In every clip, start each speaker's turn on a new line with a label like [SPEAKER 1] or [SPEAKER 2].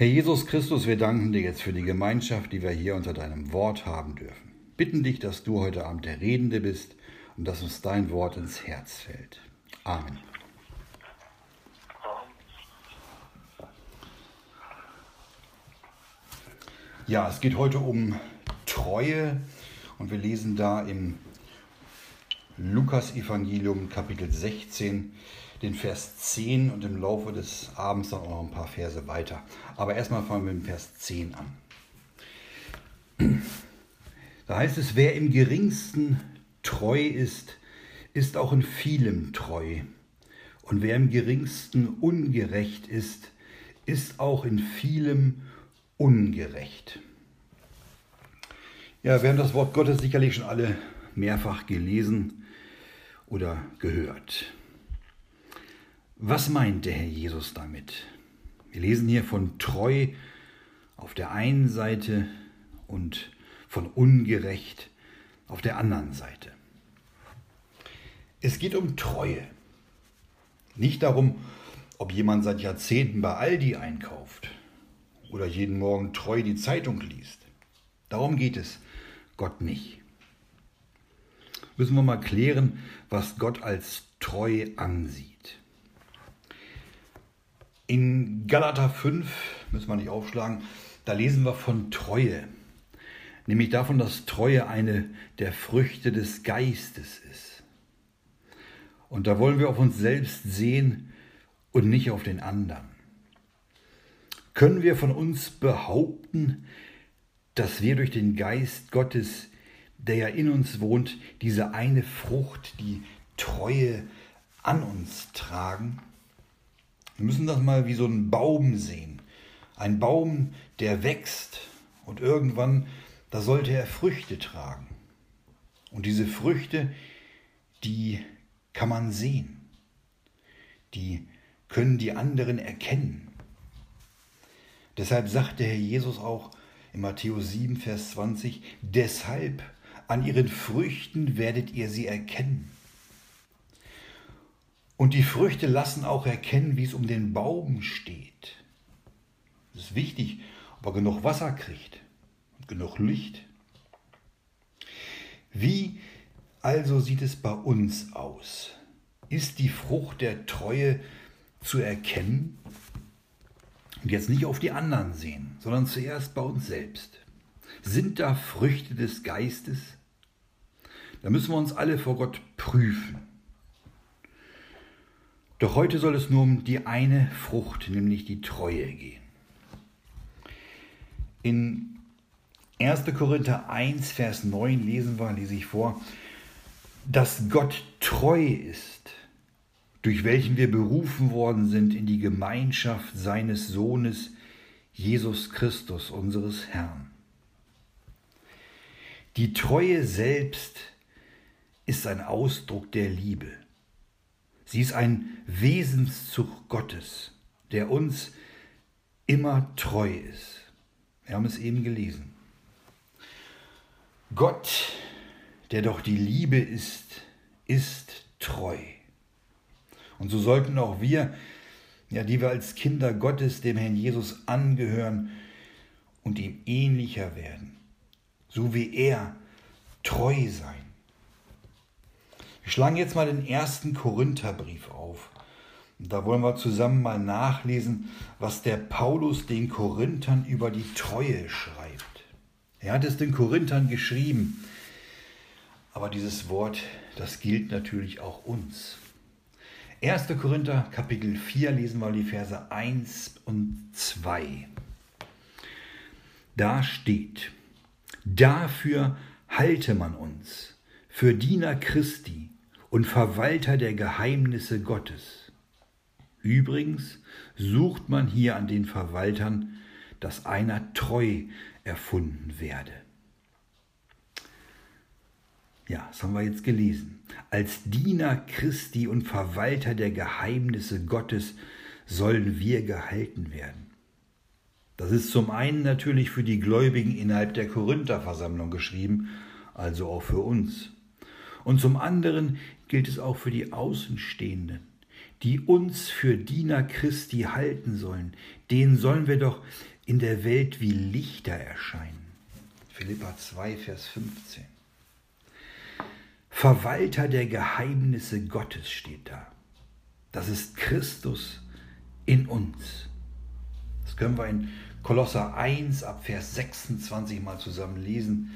[SPEAKER 1] Herr Jesus Christus, wir danken dir jetzt für die Gemeinschaft, die wir hier unter deinem Wort haben dürfen. Bitten dich, dass du heute Abend der Redende bist und dass uns dein Wort ins Herz fällt. Amen. Ja, es geht heute um Treue und wir lesen da im Lukas Evangelium Kapitel 16 den Vers 10 und im Laufe des Abends dann auch noch ein paar Verse weiter. Aber erstmal fangen wir mit dem Vers 10 an. Da heißt es, wer im geringsten treu ist, ist auch in vielem treu. Und wer im geringsten ungerecht ist, ist auch in vielem ungerecht. Ja, wir haben das Wort Gottes sicherlich schon alle mehrfach gelesen oder gehört. Was meint der Herr Jesus damit? Wir lesen hier von treu auf der einen Seite und von ungerecht auf der anderen Seite. Es geht um Treue. Nicht darum, ob jemand seit Jahrzehnten bei Aldi einkauft oder jeden Morgen treu die Zeitung liest. Darum geht es Gott nicht. Müssen wir mal klären, was Gott als treu ansieht. In Galater 5, müssen wir nicht aufschlagen, da lesen wir von Treue. Nämlich davon, dass Treue eine der Früchte des Geistes ist. Und da wollen wir auf uns selbst sehen und nicht auf den anderen. Können wir von uns behaupten, dass wir durch den Geist Gottes, der ja in uns wohnt, diese eine Frucht, die Treue, an uns tragen? Wir müssen das mal wie so einen Baum sehen. Ein Baum, der wächst und irgendwann, da sollte er Früchte tragen. Und diese Früchte, die kann man sehen. Die können die anderen erkennen. Deshalb sagte Herr Jesus auch in Matthäus 7, Vers 20, deshalb an ihren Früchten werdet ihr sie erkennen. Und die Früchte lassen auch erkennen, wie es um den Baum steht. Es ist wichtig, ob er genug Wasser kriegt und genug Licht. Wie also sieht es bei uns aus? Ist die Frucht der Treue zu erkennen? Und jetzt nicht auf die anderen sehen, sondern zuerst bei uns selbst. Sind da Früchte des Geistes? Da müssen wir uns alle vor Gott prüfen. Doch heute soll es nur um die eine Frucht, nämlich die Treue gehen. In 1. Korinther 1, Vers 9 lesen wir, lese ich vor, dass Gott treu ist, durch welchen wir berufen worden sind in die Gemeinschaft seines Sohnes Jesus Christus, unseres Herrn. Die Treue selbst ist ein Ausdruck der Liebe. Sie ist ein Wesenszug Gottes, der uns immer treu ist. Wir haben es eben gelesen. Gott, der doch die Liebe ist, ist treu. Und so sollten auch wir, ja, die wir als Kinder Gottes dem Herrn Jesus angehören und ihm ähnlicher werden, so wie er treu sein. Wir jetzt mal den ersten Korintherbrief auf. Da wollen wir zusammen mal nachlesen, was der Paulus den Korinthern über die Treue schreibt. Er hat es den Korinthern geschrieben, aber dieses Wort, das gilt natürlich auch uns. 1. Korinther Kapitel 4 lesen wir die Verse 1 und 2. Da steht, dafür halte man uns, für Diener Christi und Verwalter der Geheimnisse Gottes. Übrigens sucht man hier an den Verwaltern, dass einer treu erfunden werde. Ja, das haben wir jetzt gelesen. Als Diener Christi und Verwalter der Geheimnisse Gottes sollen wir gehalten werden. Das ist zum einen natürlich für die Gläubigen innerhalb der Korintherversammlung geschrieben, also auch für uns. Und zum anderen gilt es auch für die Außenstehenden, die uns für Diener Christi halten sollen. Denen sollen wir doch in der Welt wie Lichter erscheinen. Philippa 2, Vers 15. Verwalter der Geheimnisse Gottes steht da. Das ist Christus in uns. Das können wir in Kolosser 1 ab Vers 26 mal zusammen lesen.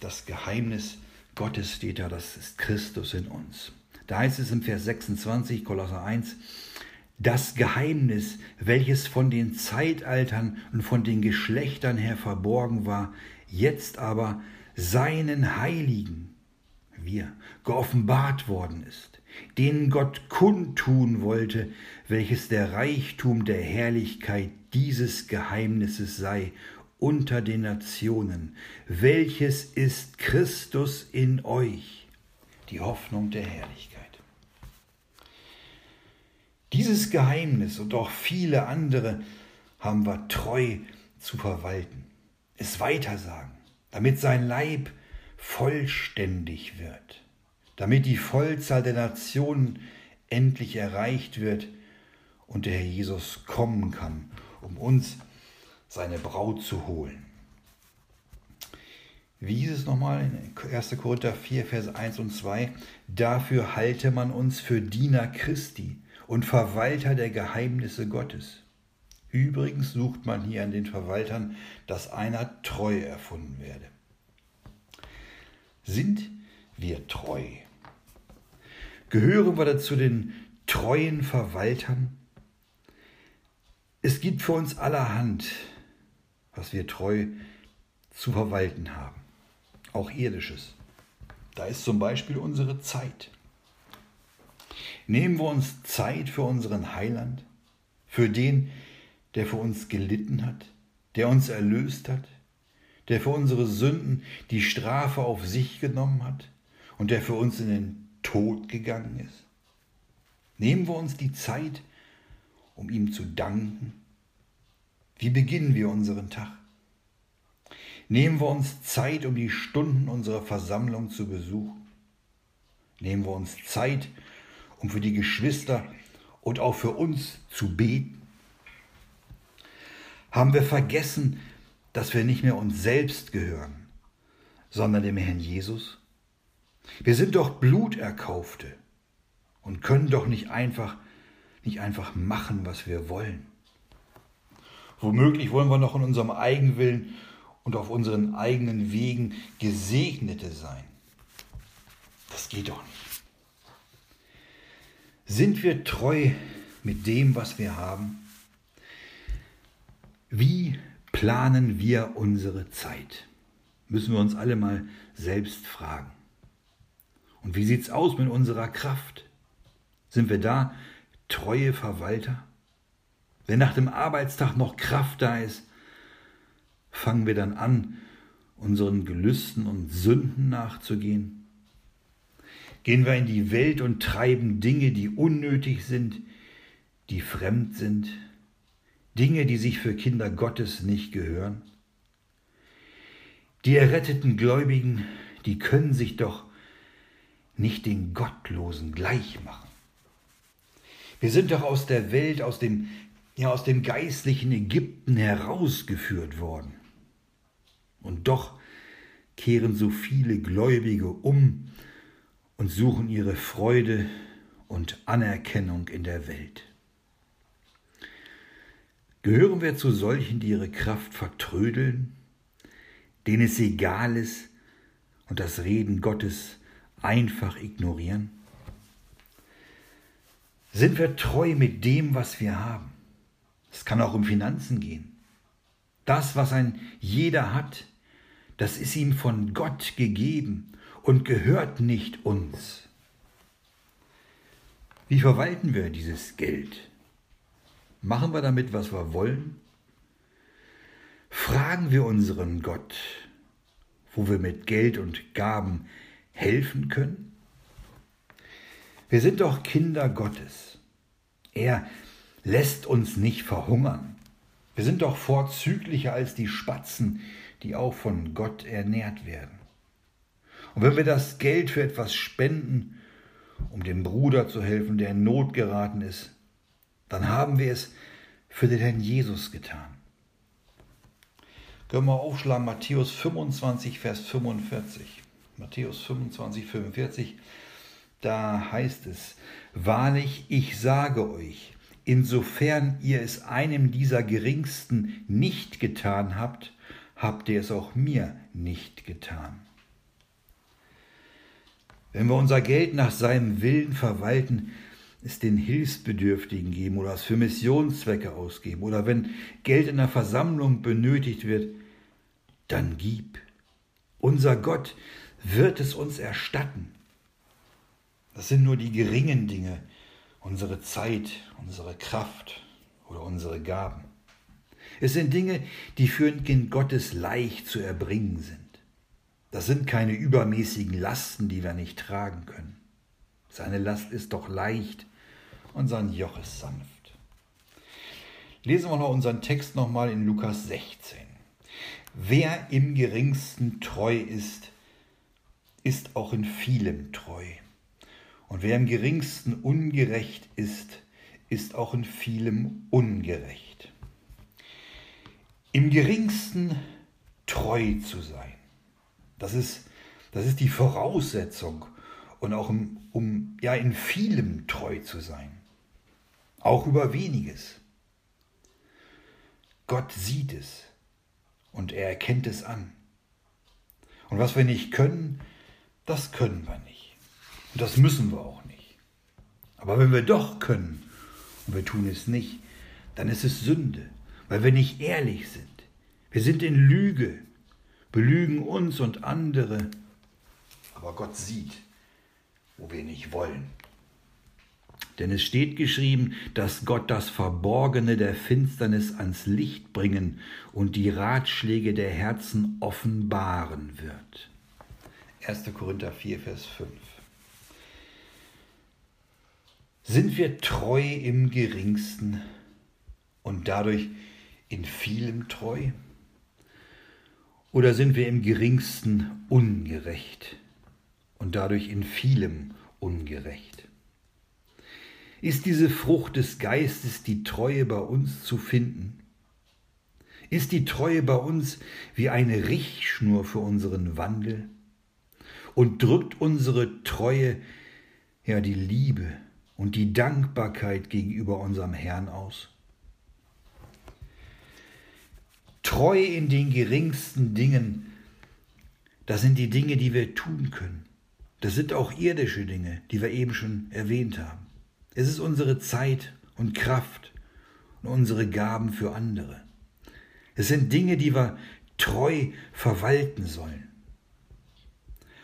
[SPEAKER 1] Das Geheimnis Gottes steht da, das ist Christus in uns. Da heißt es im Vers 26, Kolosser 1, das Geheimnis, welches von den Zeitaltern und von den Geschlechtern her verborgen war, jetzt aber seinen Heiligen, wir, geoffenbart worden ist, denen Gott kundtun wollte, welches der Reichtum der Herrlichkeit dieses Geheimnisses sei unter den Nationen, welches ist Christus in euch, die Hoffnung der Herrlichkeit. Dieses Geheimnis und auch viele andere haben wir treu zu verwalten, es weitersagen, damit sein Leib vollständig wird, damit die Vollzahl der Nationen endlich erreicht wird und der Herr Jesus kommen kann, um uns seine Braut zu holen. Wie hieß es nochmal in 1. Korinther 4, Vers 1 und 2? Dafür halte man uns für Diener Christi und Verwalter der Geheimnisse Gottes. Übrigens sucht man hier an den Verwaltern, dass einer treu erfunden werde. Sind wir treu? Gehören wir dazu den treuen Verwaltern? Es gibt für uns allerhand, was wir treu zu verwalten haben, auch irdisches. Da ist zum Beispiel unsere Zeit. Nehmen wir uns Zeit für unseren Heiland, für den, der für uns gelitten hat, der uns erlöst hat, der für unsere Sünden die Strafe auf sich genommen hat und der für uns in den Tod gegangen ist. Nehmen wir uns die Zeit, um ihm zu danken. Wie beginnen wir unseren Tag? Nehmen wir uns Zeit, um die Stunden unserer Versammlung zu besuchen. Nehmen wir uns Zeit, um für die Geschwister und auch für uns zu beten? Haben wir vergessen, dass wir nicht mehr uns selbst gehören, sondern dem Herrn Jesus? Wir sind doch Bluterkaufte und können doch nicht einfach, nicht einfach machen, was wir wollen. Womöglich wollen wir noch in unserem Eigenwillen und auf unseren eigenen Wegen Gesegnete sein. Das geht doch nicht. Sind wir treu mit dem, was wir haben? Wie planen wir unsere Zeit? Müssen wir uns alle mal selbst fragen. Und wie sieht es aus mit unserer Kraft? Sind wir da treue Verwalter? Wenn nach dem Arbeitstag noch Kraft da ist, fangen wir dann an, unseren Gelüsten und Sünden nachzugehen? Gehen wir in die Welt und treiben Dinge, die unnötig sind, die fremd sind, Dinge, die sich für Kinder Gottes nicht gehören? Die erretteten Gläubigen, die können sich doch nicht den Gottlosen gleich machen. Wir sind doch aus der Welt, aus dem, ja, aus dem geistlichen Ägypten herausgeführt worden. Und doch kehren so viele Gläubige um und suchen ihre Freude und Anerkennung in der Welt. Gehören wir zu solchen, die ihre Kraft vertrödeln, denen es egal ist und das Reden Gottes einfach ignorieren? Sind wir treu mit dem, was wir haben? Es kann auch um Finanzen gehen. Das, was ein jeder hat, das ist ihm von Gott gegeben und gehört nicht uns. Wie verwalten wir dieses Geld? Machen wir damit, was wir wollen? Fragen wir unseren Gott, wo wir mit Geld und Gaben helfen können? Wir sind doch Kinder Gottes. Er lässt uns nicht verhungern. Wir sind doch vorzüglicher als die Spatzen, die auch von Gott ernährt werden. Und wenn wir das Geld für etwas spenden, um dem Bruder zu helfen, der in Not geraten ist, dann haben wir es für den Herrn Jesus getan? Können wir aufschlagen, Matthäus 25, Vers 45. Matthäus 25, 45, da heißt es, Wahrlich, ich sage euch, insofern ihr es einem dieser Geringsten nicht getan habt, habt ihr es auch mir nicht getan. Wenn wir unser Geld nach seinem Willen verwalten, es den Hilfsbedürftigen geben oder es für Missionszwecke ausgeben oder wenn Geld in der Versammlung benötigt wird, dann gib. Unser Gott wird es uns erstatten. Das sind nur die geringen Dinge, unsere Zeit, unsere Kraft oder unsere Gaben. Es sind Dinge, die für ein Kind Gottes leicht zu erbringen sind. Das sind keine übermäßigen Lasten, die wir nicht tragen können. Seine Last ist doch leicht und sein Joch ist sanft. Lesen wir noch unseren Text nochmal in Lukas 16. Wer im geringsten treu ist, ist auch in vielem treu. Und wer im geringsten ungerecht ist, ist auch in vielem ungerecht. Im geringsten treu zu sein, das ist, das ist die Voraussetzung und auch um, um ja in vielem treu zu sein, auch über weniges. Gott sieht es und er erkennt es an. Und was wir nicht können, das können wir nicht. Und das müssen wir auch nicht. Aber wenn wir doch können und wir tun es nicht, dann ist es Sünde, weil wir nicht ehrlich sind. Wir sind in Lüge, belügen uns und andere, aber Gott sieht, wo wir nicht wollen. Denn es steht geschrieben, dass Gott das Verborgene der Finsternis ans Licht bringen und die Ratschläge der Herzen offenbaren wird. 1. Korinther 4, Vers 5. Sind wir treu im geringsten und dadurch in vielem treu? Oder sind wir im geringsten ungerecht und dadurch in vielem ungerecht? Ist diese Frucht des Geistes, die Treue bei uns zu finden? Ist die Treue bei uns wie eine Richtschnur für unseren Wandel? Und drückt unsere Treue ja die Liebe und die Dankbarkeit gegenüber unserem Herrn aus? Treu in den geringsten Dingen, das sind die Dinge, die wir tun können. Das sind auch irdische Dinge, die wir eben schon erwähnt haben. Es ist unsere Zeit und Kraft und unsere Gaben für andere. Es sind Dinge, die wir treu verwalten sollen.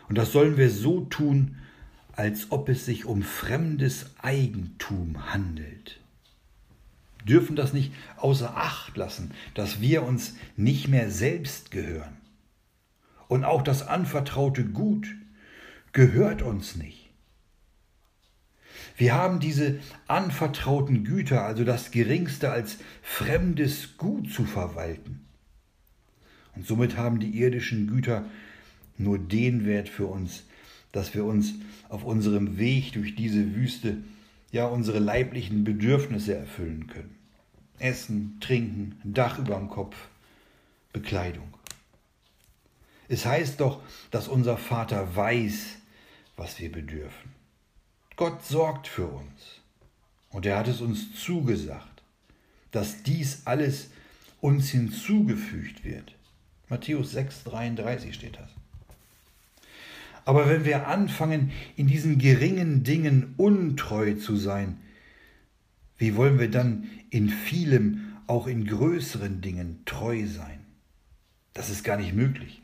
[SPEAKER 1] Und das sollen wir so tun, als ob es sich um fremdes Eigentum handelt. Dürfen das nicht außer Acht lassen, dass wir uns nicht mehr selbst gehören. Und auch das anvertraute Gut gehört uns nicht. Wir haben diese anvertrauten Güter, also das Geringste, als fremdes Gut zu verwalten. Und somit haben die irdischen Güter nur den Wert für uns, dass wir uns auf unserem Weg durch diese Wüste ja unsere leiblichen Bedürfnisse erfüllen können. Essen, Trinken, Dach über dem Kopf, Bekleidung. Es heißt doch, dass unser Vater weiß, was wir bedürfen. Gott sorgt für uns. Und er hat es uns zugesagt, dass dies alles uns hinzugefügt wird. Matthäus 6,33 steht das. Aber wenn wir anfangen, in diesen geringen Dingen untreu zu sein, wie wollen wir dann in vielem, auch in größeren Dingen treu sein? Das ist gar nicht möglich.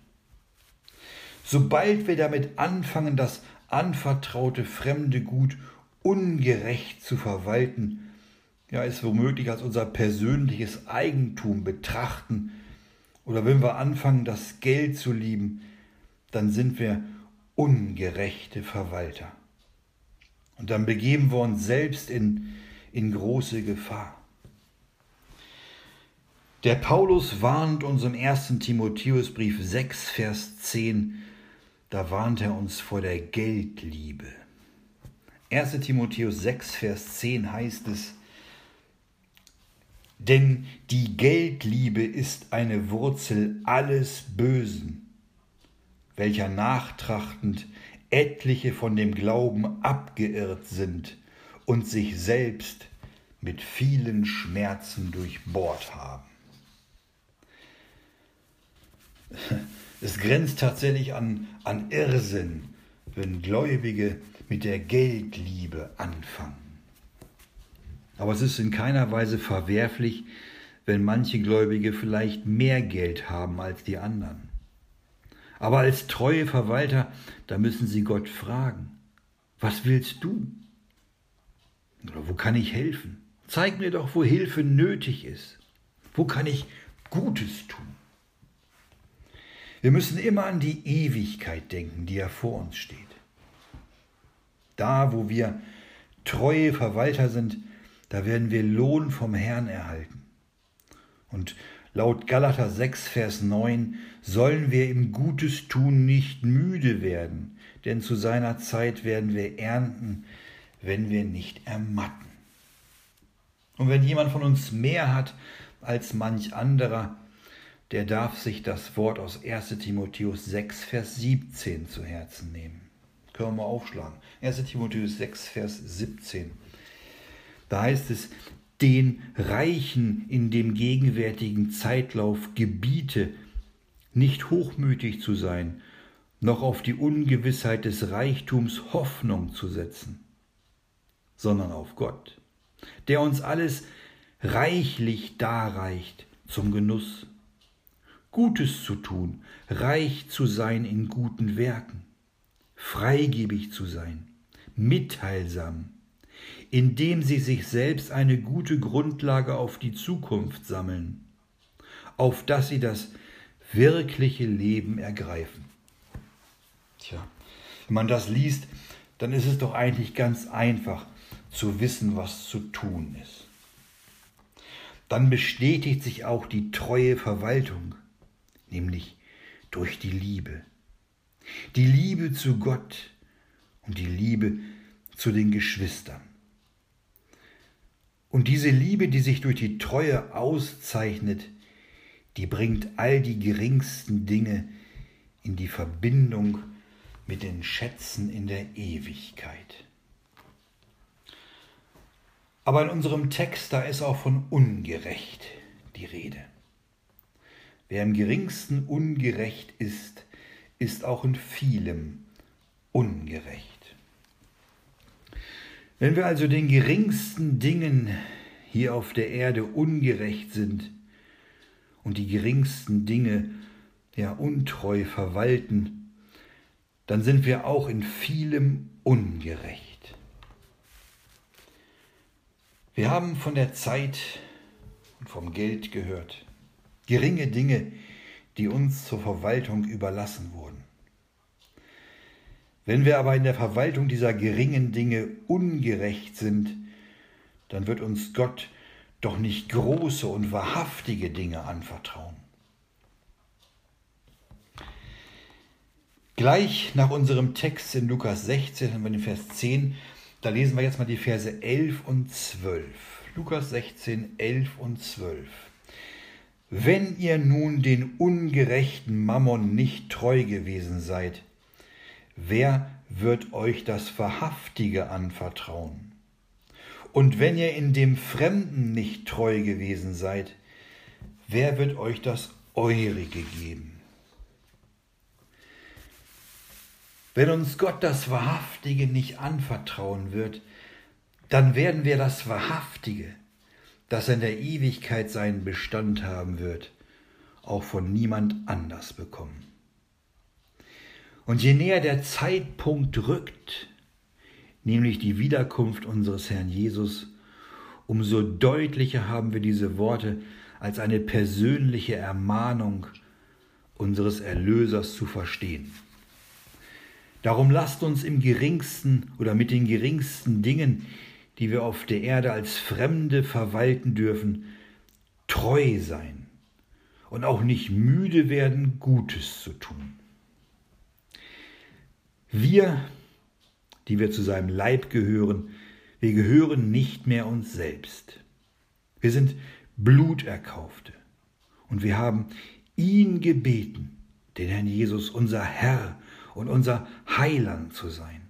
[SPEAKER 1] Sobald wir damit anfangen, das anvertraute fremde Gut ungerecht zu verwalten, ja, es womöglich als unser persönliches Eigentum betrachten, oder wenn wir anfangen, das Geld zu lieben, dann sind wir ungerechte Verwalter. Und dann begeben wir uns selbst in, in große Gefahr. Der Paulus warnt uns im 1. Timotheusbrief 6, Vers 10, da warnt er uns vor der Geldliebe. 1. Timotheus 6, Vers 10 heißt es, Denn die Geldliebe ist eine Wurzel alles Bösen, welcher nachtrachtend etliche von dem Glauben abgeirrt sind und sich selbst mit vielen Schmerzen durchbohrt haben. Es grenzt tatsächlich an, an Irrsinn, wenn Gläubige mit der Geldliebe anfangen. Aber es ist in keiner Weise verwerflich, wenn manche Gläubige vielleicht mehr Geld haben als die anderen. Aber als treue Verwalter, da müssen sie Gott fragen, was willst du? Oder wo kann ich helfen? Zeig mir doch, wo Hilfe nötig ist. Wo kann ich Gutes tun? Wir müssen immer an die Ewigkeit denken, die ja vor uns steht. Da, wo wir treue Verwalter sind, da werden wir Lohn vom Herrn erhalten. Und laut Galater 6, Vers 9 sollen wir im Gutes tun nicht müde werden, denn zu seiner Zeit werden wir ernten, wenn wir nicht ermatten. Und wenn jemand von uns mehr hat als manch anderer, der darf sich das Wort aus 1 Timotheus 6, Vers 17 zu Herzen nehmen. Können wir mal aufschlagen. 1 Timotheus 6, Vers 17. Da heißt es, den Reichen in dem gegenwärtigen Zeitlauf gebiete, nicht hochmütig zu sein, noch auf die Ungewissheit des Reichtums Hoffnung zu setzen, sondern auf Gott, der uns alles reichlich darreicht zum Genuss, Gutes zu tun, reich zu sein in guten Werken, freigebig zu sein, mitteilsam, indem sie sich selbst eine gute Grundlage auf die Zukunft sammeln, auf dass sie das wirkliche Leben ergreifen. Tja, wenn man das liest, dann ist es doch eigentlich ganz einfach zu wissen, was zu tun ist. Dann bestätigt sich auch die treue Verwaltung, nämlich durch die Liebe. Die Liebe zu Gott und die Liebe zu den Geschwistern. Und diese Liebe, die sich durch die Treue auszeichnet, die bringt all die geringsten Dinge in die Verbindung mit den Schätzen in der Ewigkeit. Aber in unserem Text, da ist auch von ungerecht die Rede. Wer im geringsten ungerecht ist, ist auch in vielem ungerecht. Wenn wir also den geringsten Dingen hier auf der Erde ungerecht sind und die geringsten Dinge ja untreu verwalten, dann sind wir auch in vielem ungerecht. Wir haben von der Zeit und vom Geld gehört. Geringe Dinge, die uns zur Verwaltung überlassen wurden. Wenn wir aber in der Verwaltung dieser geringen Dinge ungerecht sind, dann wird uns Gott doch nicht große und wahrhaftige Dinge anvertrauen. Gleich nach unserem Text in Lukas 16, haben wir den Vers 10, da lesen wir jetzt mal die Verse 11 und 12. Lukas 16, 11 und 12. Wenn ihr nun den ungerechten Mammon nicht treu gewesen seid, wer wird euch das Wahrhaftige anvertrauen? Und wenn ihr in dem Fremden nicht treu gewesen seid, wer wird euch das Eurige geben? Wenn uns Gott das Wahrhaftige nicht anvertrauen wird, dann werden wir das Wahrhaftige, das in der Ewigkeit seinen Bestand haben wird, auch von niemand anders bekommen. Und je näher der Zeitpunkt rückt, nämlich die Wiederkunft unseres Herrn Jesus, umso deutlicher haben wir diese Worte als eine persönliche Ermahnung unseres Erlösers zu verstehen. Darum lasst uns im geringsten oder mit den geringsten Dingen, die wir auf der Erde als Fremde verwalten dürfen, treu sein und auch nicht müde werden, Gutes zu tun. Wir, die wir zu seinem Leib gehören, wir gehören nicht mehr uns selbst. Wir sind Blut erkaufte. Und wir haben ihn gebeten, den Herrn Jesus, unser Herr und unser Heiland zu sein.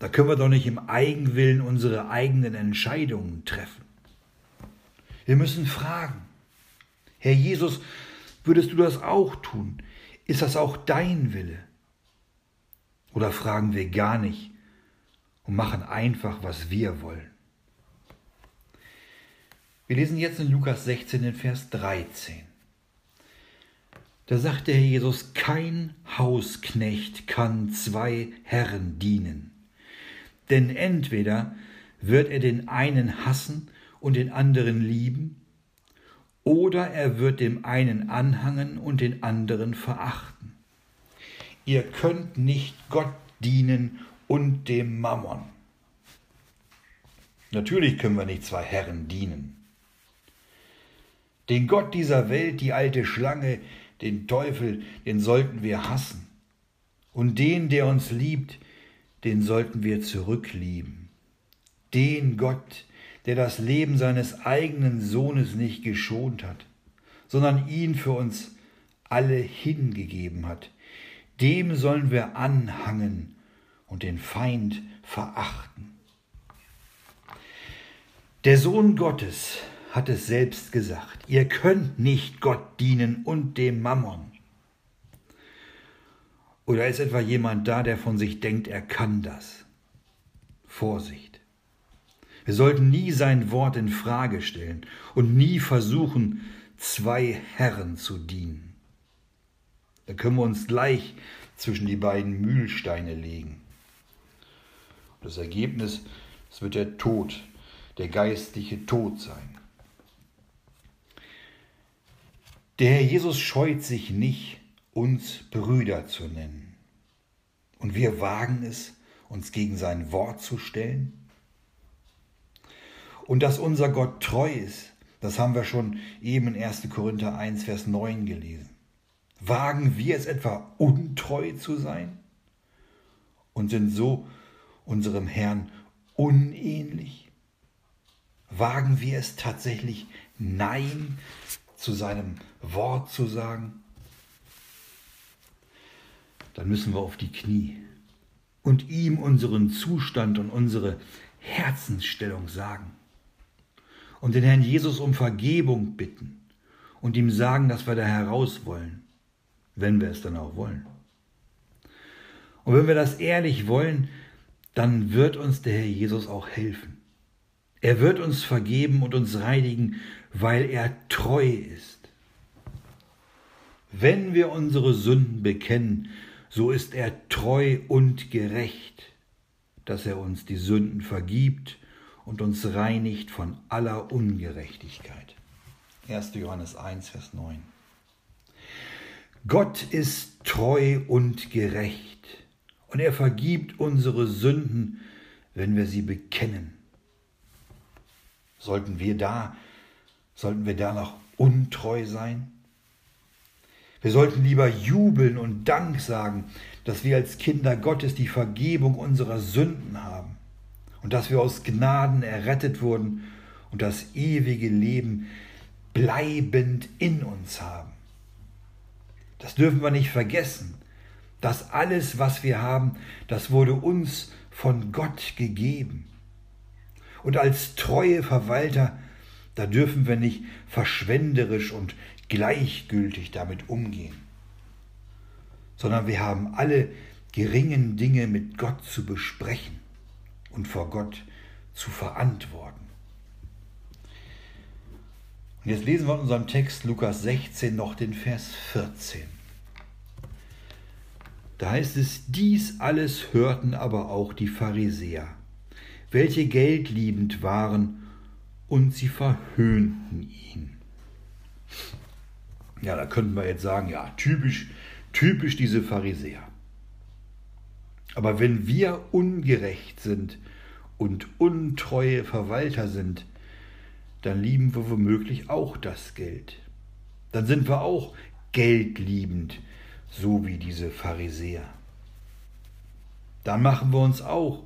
[SPEAKER 1] Da können wir doch nicht im Eigenwillen unsere eigenen Entscheidungen treffen. Wir müssen fragen, Herr Jesus, würdest du das auch tun? Ist das auch dein Wille? Oder fragen wir gar nicht und machen einfach, was wir wollen? Wir lesen jetzt in Lukas 16 den Vers 13. Da sagt der Herr Jesus, kein Hausknecht kann zwei Herren dienen. Denn entweder wird er den einen hassen und den anderen lieben, oder er wird dem einen anhangen und den anderen verachten. Ihr könnt nicht Gott dienen und dem Mammon. Natürlich können wir nicht zwei Herren dienen. Den Gott dieser Welt, die alte Schlange, den Teufel, den sollten wir hassen. Und den, der uns liebt, den sollten wir zurücklieben. Den Gott, der das Leben seines eigenen Sohnes nicht geschont hat, sondern ihn für uns alle hingegeben hat, dem sollen wir anhangen und den Feind verachten. Der Sohn Gottes hat es selbst gesagt, ihr könnt nicht Gott dienen und dem Mammon. Oder ist etwa jemand da, der von sich denkt, er kann das? Vorsicht. Wir sollten nie sein Wort in Frage stellen und nie versuchen, zwei Herren zu dienen. Da können wir uns gleich zwischen die beiden Mühlsteine legen. Das Ergebnis, es wird der Tod, der geistliche Tod sein. Der Herr Jesus scheut sich nicht, uns Brüder zu nennen. Und wir wagen es, uns gegen sein Wort zu stellen. Und dass unser Gott treu ist, das haben wir schon eben in 1. Korinther 1, Vers 9 gelesen. Wagen wir es etwa untreu zu sein? Und sind so unserem Herrn unähnlich? Wagen wir es tatsächlich Nein zu seinem Wort zu sagen, dann müssen wir auf die Knie und ihm unseren Zustand und unsere Herzensstellung sagen. Und den Herrn Jesus um Vergebung bitten und ihm sagen, dass wir da heraus wollen, wenn wir es dann auch wollen. Und wenn wir das ehrlich wollen, dann wird uns der Herr Jesus auch helfen. Er wird uns vergeben und uns reinigen, weil er treu ist. Wenn wir unsere Sünden bekennen, so ist er treu und gerecht, dass er uns die Sünden vergibt und uns reinigt von aller Ungerechtigkeit. 1. Johannes 1, Vers 9. Gott ist treu und gerecht und er vergibt unsere Sünden, wenn wir sie bekennen. Sollten wir da, sollten wir da noch untreu sein? Wir sollten lieber jubeln und Dank sagen, dass wir als Kinder Gottes die Vergebung unserer Sünden haben und dass wir aus Gnaden errettet wurden und das ewige Leben bleibend in uns haben. Das dürfen wir nicht vergessen. Das alles, was wir haben, das wurde uns von Gott gegeben. Und als treue Verwalter, da dürfen wir nicht verschwenderisch und gleichgültig damit umgehen, sondern wir haben alle geringen Dinge mit Gott zu besprechen und vor Gott zu verantworten. Und jetzt lesen wir in unserem Text Lukas 16 noch den Vers 14. Da heißt es, dies alles hörten aber auch die Pharisäer, welche geldliebend waren, und sie verhöhnten ihn. Ja, da könnten wir jetzt sagen, ja, typisch, typisch diese Pharisäer. Aber wenn wir ungerecht sind und untreue Verwalter sind, dann lieben wir womöglich auch das Geld. Dann sind wir auch geldliebend, so wie diese Pharisäer. Dann machen wir uns auch,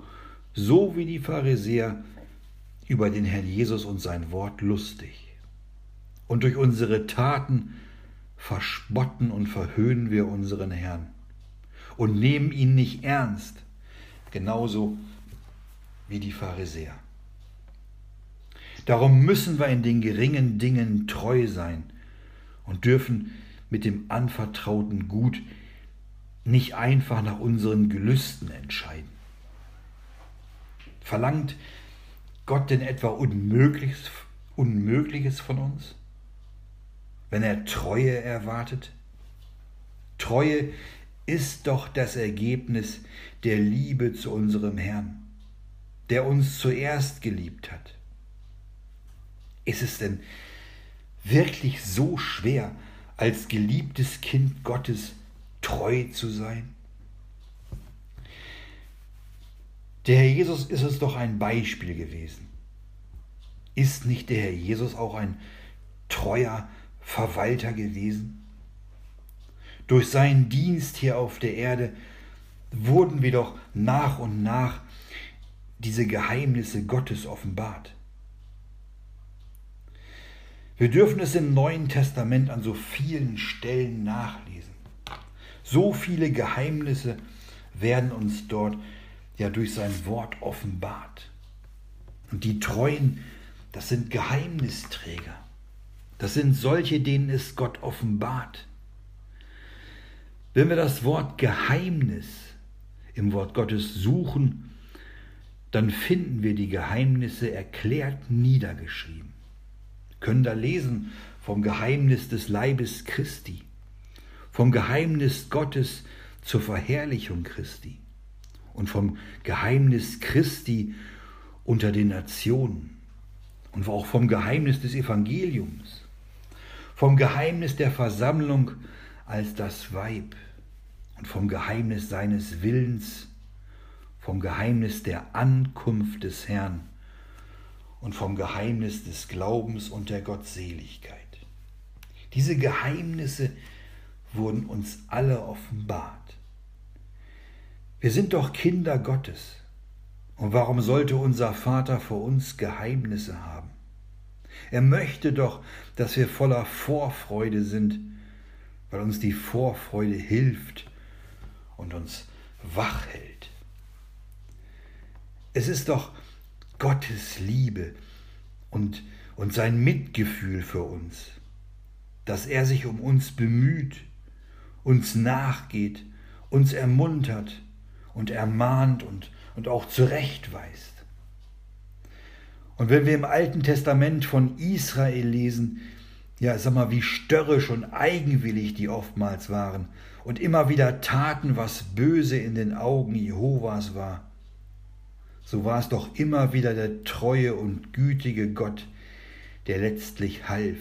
[SPEAKER 1] so wie die Pharisäer, über den Herrn Jesus und sein Wort lustig. und durch unsere Taten verspotten und verhöhnen wir unseren Herrn und nehmen ihn nicht ernst, genauso wie die Pharisäer. Darum müssen wir in den geringen Dingen treu sein und dürfen mit dem anvertrauten Gut nicht einfach nach unseren Gelüsten entscheiden. Verlangt Gott denn etwa Unmögliches, Unmögliches von uns, wenn er Treue erwartet? Treue ist doch das Ergebnis der Liebe zu unserem Herrn, der uns zuerst geliebt hat. Ist es denn wirklich so schwer, als geliebtes Kind Gottes treu zu sein? Der Herr Jesus ist es doch ein Beispiel gewesen. Ist nicht der Herr Jesus auch ein treuer Verwalter gewesen? Durch seinen Dienst hier auf der Erde wurden wir doch nach und nach diese Geheimnisse Gottes offenbart. Wir dürfen es im Neuen Testament an so vielen Stellen nachlesen. So viele Geheimnisse werden uns dort ja durch sein Wort offenbart. Und die Treuen, das sind Geheimnisträger. Das sind solche, denen es Gott offenbart. Wenn wir das Wort Geheimnis im Wort Gottes suchen, dann finden wir die Geheimnisse erklärt niedergeschrieben können da lesen vom Geheimnis des Leibes Christi, vom Geheimnis Gottes zur Verherrlichung Christi und vom Geheimnis Christi unter den Nationen und auch vom Geheimnis des Evangeliums, vom Geheimnis der Versammlung als das Weib und vom Geheimnis seines Willens, vom Geheimnis der Ankunft des Herrn und vom Geheimnis des Glaubens und der Gottseligkeit. Diese Geheimnisse wurden uns alle offenbart. Wir sind doch Kinder Gottes. Und warum sollte unser Vater vor uns Geheimnisse haben? Er möchte doch, dass wir voller Vorfreude sind, weil uns die Vorfreude hilft und uns wach hält. Es ist doch Gottes Liebe und, und sein Mitgefühl für uns, dass er sich um uns bemüht, uns nachgeht, uns ermuntert und ermahnt und, und auch zurechtweist. Und wenn wir im Alten Testament von Israel lesen, ja, sag mal, wie störrisch und eigenwillig die oftmals waren und immer wieder taten, was böse in den Augen Jehovas war, so war es doch immer wieder der treue und gütige Gott, der letztlich half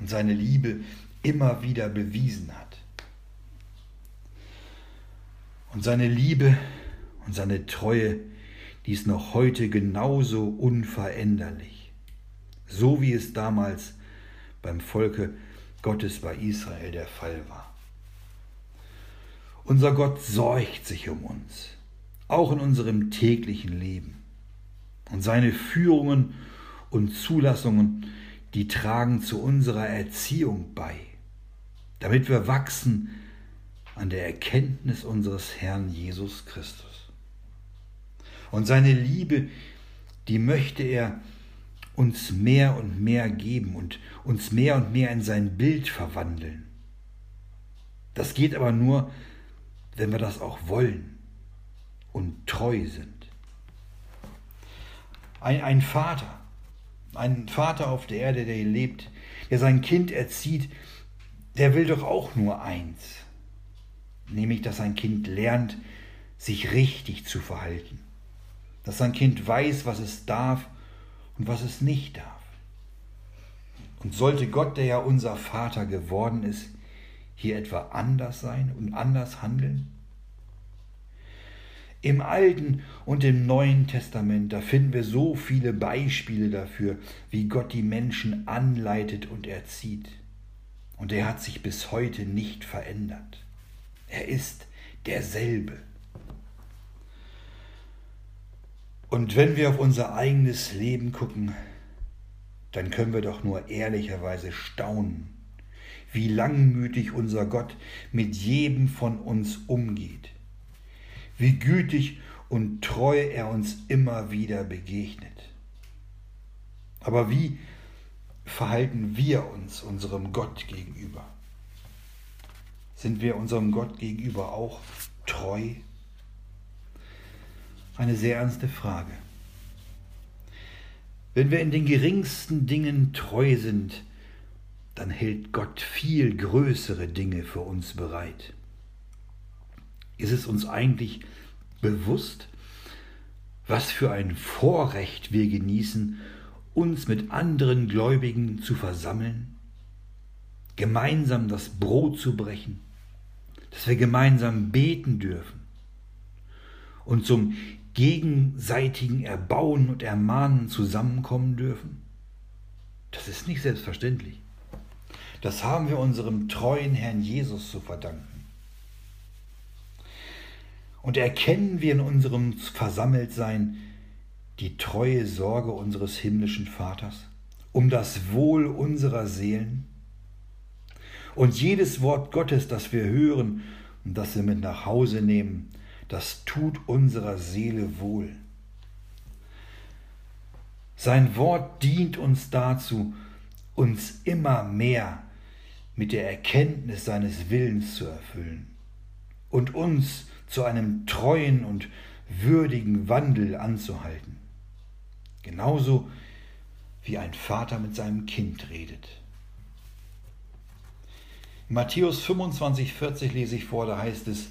[SPEAKER 1] und seine Liebe immer wieder bewiesen hat. Und seine Liebe und seine Treue, die ist noch heute genauso unveränderlich, so wie es damals beim Volke Gottes bei Israel der Fall war. Unser Gott sorgt sich um uns auch in unserem täglichen Leben. Und seine Führungen und Zulassungen, die tragen zu unserer Erziehung bei, damit wir wachsen an der Erkenntnis unseres Herrn Jesus Christus. Und seine Liebe, die möchte er uns mehr und mehr geben und uns mehr und mehr in sein Bild verwandeln. Das geht aber nur, wenn wir das auch wollen und treu sind. Ein, ein Vater, ein Vater auf der Erde, der lebt, der sein Kind erzieht, der will doch auch nur eins, nämlich dass sein Kind lernt, sich richtig zu verhalten, dass sein Kind weiß, was es darf und was es nicht darf. Und sollte Gott, der ja unser Vater geworden ist, hier etwa anders sein und anders handeln? Im Alten und im Neuen Testament, da finden wir so viele Beispiele dafür, wie Gott die Menschen anleitet und erzieht. Und er hat sich bis heute nicht verändert. Er ist derselbe. Und wenn wir auf unser eigenes Leben gucken, dann können wir doch nur ehrlicherweise staunen, wie langmütig unser Gott mit jedem von uns umgeht, wie gütig und treu er uns immer wieder begegnet. Aber wie verhalten wir uns unserem Gott gegenüber? Sind wir unserem Gott gegenüber auch treu? Eine sehr ernste Frage. Wenn wir in den geringsten Dingen treu sind, dann hält Gott viel größere Dinge für uns bereit. Ist es uns eigentlich bewusst, was für ein Vorrecht wir genießen, uns mit anderen Gläubigen zu versammeln, gemeinsam das Brot zu brechen, dass wir gemeinsam beten dürfen und zum gegenseitigen Erbauen und Ermahnen zusammenkommen dürfen? Das ist nicht selbstverständlich. Das haben wir unserem treuen Herrn Jesus zu verdanken. Und erkennen wir in unserem Versammeltsein die treue Sorge unseres himmlischen Vaters um das Wohl unserer Seelen? Und jedes Wort Gottes, das wir hören und das wir mit nach Hause nehmen, das tut unserer Seele wohl. Sein Wort dient uns dazu, uns immer mehr mit der Erkenntnis seines Willens zu erfüllen und uns zu einem treuen und würdigen Wandel anzuhalten. Genauso wie ein Vater mit seinem Kind redet. In Matthäus 25, 40 lese ich vor, da heißt es,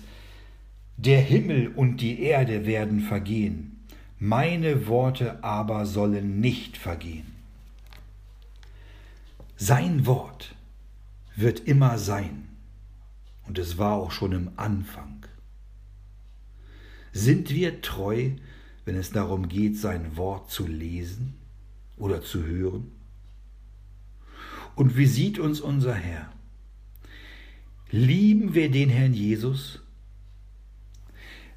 [SPEAKER 1] der Himmel und die Erde werden vergehen, meine Worte aber sollen nicht vergehen. Sein Wort wird immer sein, und es war auch schon im Anfang. Sind wir treu, wenn es darum geht, sein Wort zu lesen oder zu hören? Und wie sieht uns unser Herr? Lieben wir den Herrn Jesus?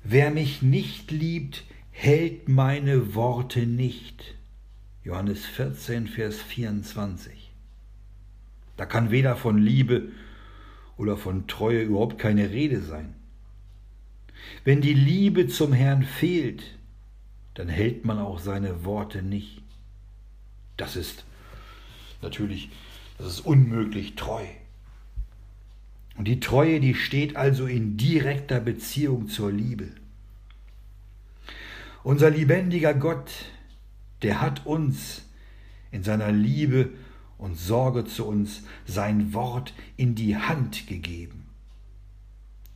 [SPEAKER 1] Wer mich nicht liebt, hält meine Worte nicht. Johannes 14, Vers 24. Da kann weder von Liebe oder von Treue überhaupt keine Rede sein. Wenn die Liebe zum Herrn fehlt, dann hält man auch seine Worte nicht. Das ist natürlich, das ist unmöglich treu. Und die Treue, die steht also in direkter Beziehung zur Liebe. Unser lebendiger Gott, der hat uns in seiner Liebe und Sorge zu uns sein Wort in die Hand gegeben.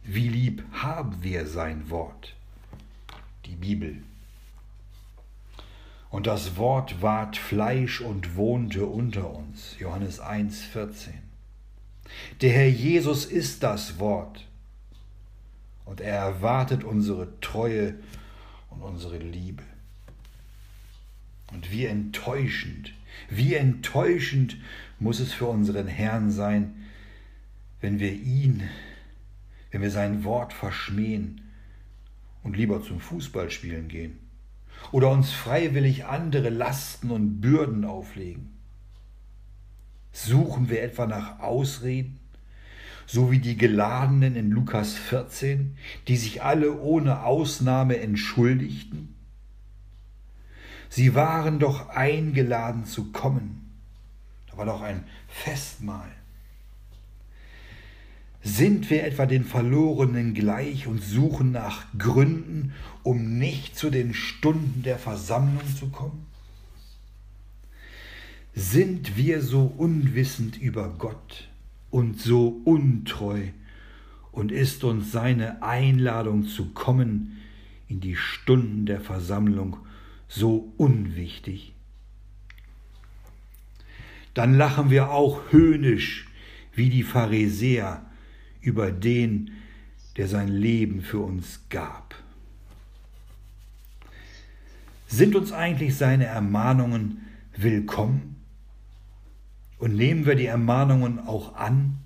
[SPEAKER 1] Wie lieb haben wir sein Wort, die Bibel. Und das Wort ward Fleisch und wohnte unter uns. Johannes 1, 14. Der Herr Jesus ist das Wort und er erwartet unsere Treue und unsere Liebe. Und wie enttäuschend, wie enttäuschend muss es für unseren Herrn sein, wenn wir ihn, wenn wir sein Wort verschmähen und lieber zum Fußballspielen gehen oder uns freiwillig andere Lasten und Bürden auflegen. Suchen wir etwa nach Ausreden, so wie die Geladenen in Lukas 14, die sich alle ohne Ausnahme entschuldigten? Sie waren doch eingeladen zu kommen. Da war doch ein Festmahl. Sind wir etwa den Verlorenen gleich und suchen nach Gründen, um nicht zu den Stunden der Versammlung zu kommen? Sind wir so unwissend über Gott und so untreu und ist uns seine Einladung zu kommen in die Stunden der Versammlung so unwichtig? Dann lachen wir auch höhnisch wie die Pharisäer über den, der sein Leben für uns gab. Sind uns eigentlich seine Ermahnungen willkommen? Und nehmen wir die Ermahnungen auch an?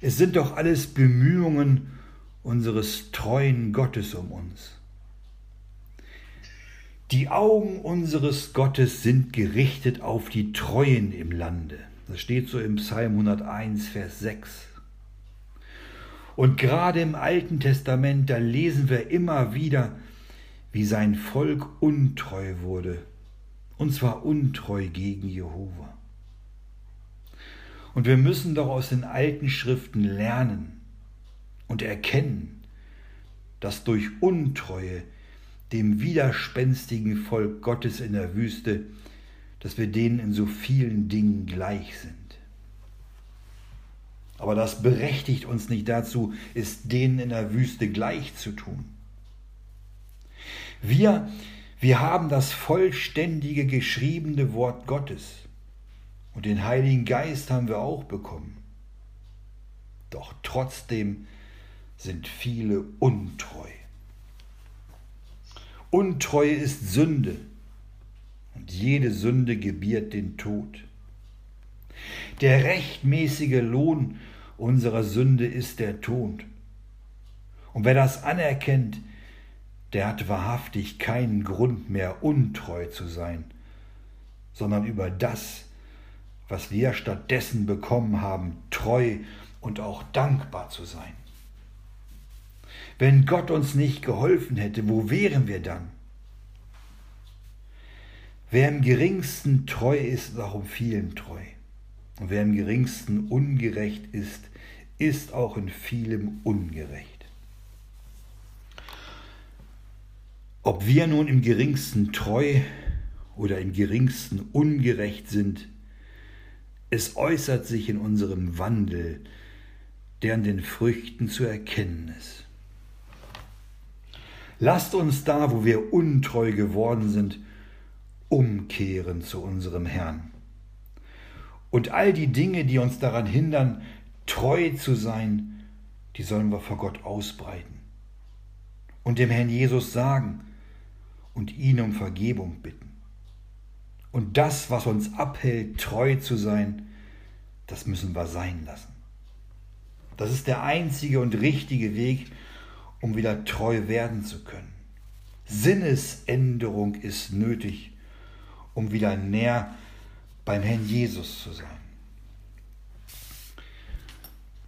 [SPEAKER 1] Es sind doch alles Bemühungen unseres treuen Gottes um uns. Die Augen unseres Gottes sind gerichtet auf die Treuen im Lande. Das steht so im Psalm 101, Vers 6. Und gerade im Alten Testament, da lesen wir immer wieder, wie sein Volk untreu wurde. Und zwar untreu gegen Jehova. Und wir müssen doch aus den alten Schriften lernen und erkennen, dass durch Untreue dem widerspenstigen Volk Gottes in der Wüste, dass wir denen in so vielen Dingen gleich sind. Aber das berechtigt uns nicht dazu, es denen in der Wüste gleich zu tun. Wir, wir haben das vollständige geschriebene Wort Gottes und den Heiligen Geist haben wir auch bekommen. Doch trotzdem sind viele untreu. Untreue ist Sünde und jede Sünde gebiert den Tod. Der rechtmäßige Lohn unserer Sünde ist der Tod. Und wer das anerkennt, der hat wahrhaftig keinen Grund mehr untreu zu sein, sondern über das, was wir stattdessen bekommen haben, treu und auch dankbar zu sein. Wenn Gott uns nicht geholfen hätte, wo wären wir dann? Wer im geringsten treu ist, ist auch um vielen treu. Wer im geringsten ungerecht ist, ist auch in vielem ungerecht. Ob wir nun im geringsten treu oder im geringsten ungerecht sind, es äußert sich in unserem Wandel, der an den Früchten zu erkennen ist. Lasst uns da, wo wir untreu geworden sind, umkehren zu unserem Herrn. Und all die Dinge, die uns daran hindern, treu zu sein, die sollen wir vor Gott ausbreiten und dem Herrn Jesus sagen und ihn um Vergebung bitten. Und das, was uns abhält, treu zu sein, das müssen wir sein lassen. Das ist der einzige und richtige Weg, um wieder treu werden zu können. Sinnesänderung ist nötig, um wieder näher beim Herrn Jesus zu sein.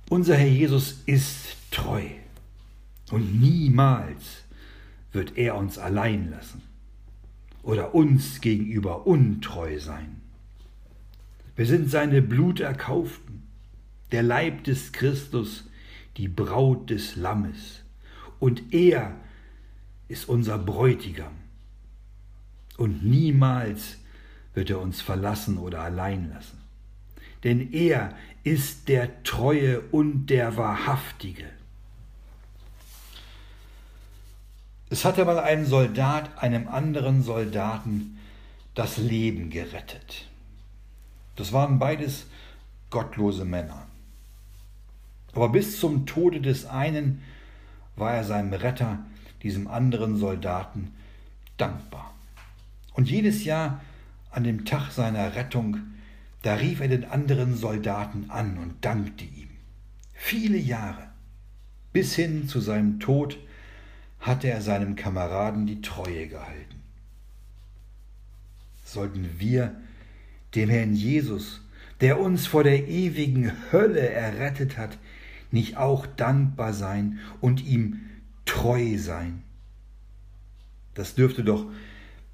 [SPEAKER 1] Unser Herr Jesus ist treu und niemals wird er uns allein lassen oder uns gegenüber untreu sein. Wir sind seine Bluterkauften, der Leib des Christus, die Braut des Lammes. Und er ist unser Bräutigam. Und niemals wird er uns verlassen oder allein lassen. Denn er ist der Treue und der Wahrhaftige. Es hatte mal ein Soldat einem anderen Soldaten das Leben gerettet. Das waren beides gottlose Männer. Aber bis zum Tode des einen war er seinem Retter, diesem anderen Soldaten, dankbar. Und jedes Jahr an dem Tag seiner Rettung, da rief er den anderen Soldaten an und dankte ihm. Viele Jahre, bis hin zu seinem Tod, hatte er seinem Kameraden die Treue gehalten. Sollten wir dem Herrn Jesus, der uns vor der ewigen Hölle errettet hat, nicht auch dankbar sein und ihm treu sein? Das dürfte doch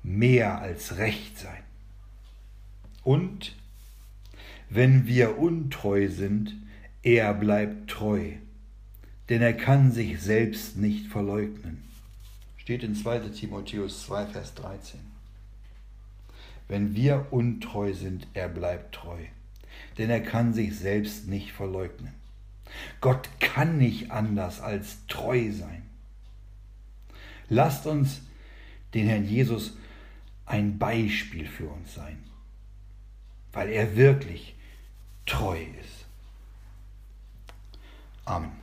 [SPEAKER 1] mehr als recht sein. Und wenn wir untreu sind, er bleibt treu, denn er kann sich selbst nicht verleugnen. Steht in 2 Timotheus 2, Vers 13. Wenn wir untreu sind, er bleibt treu, denn er kann sich selbst nicht verleugnen. Gott kann nicht anders als treu sein. Lasst uns den Herrn Jesus ein Beispiel für uns sein, weil er wirklich treu ist. Amen.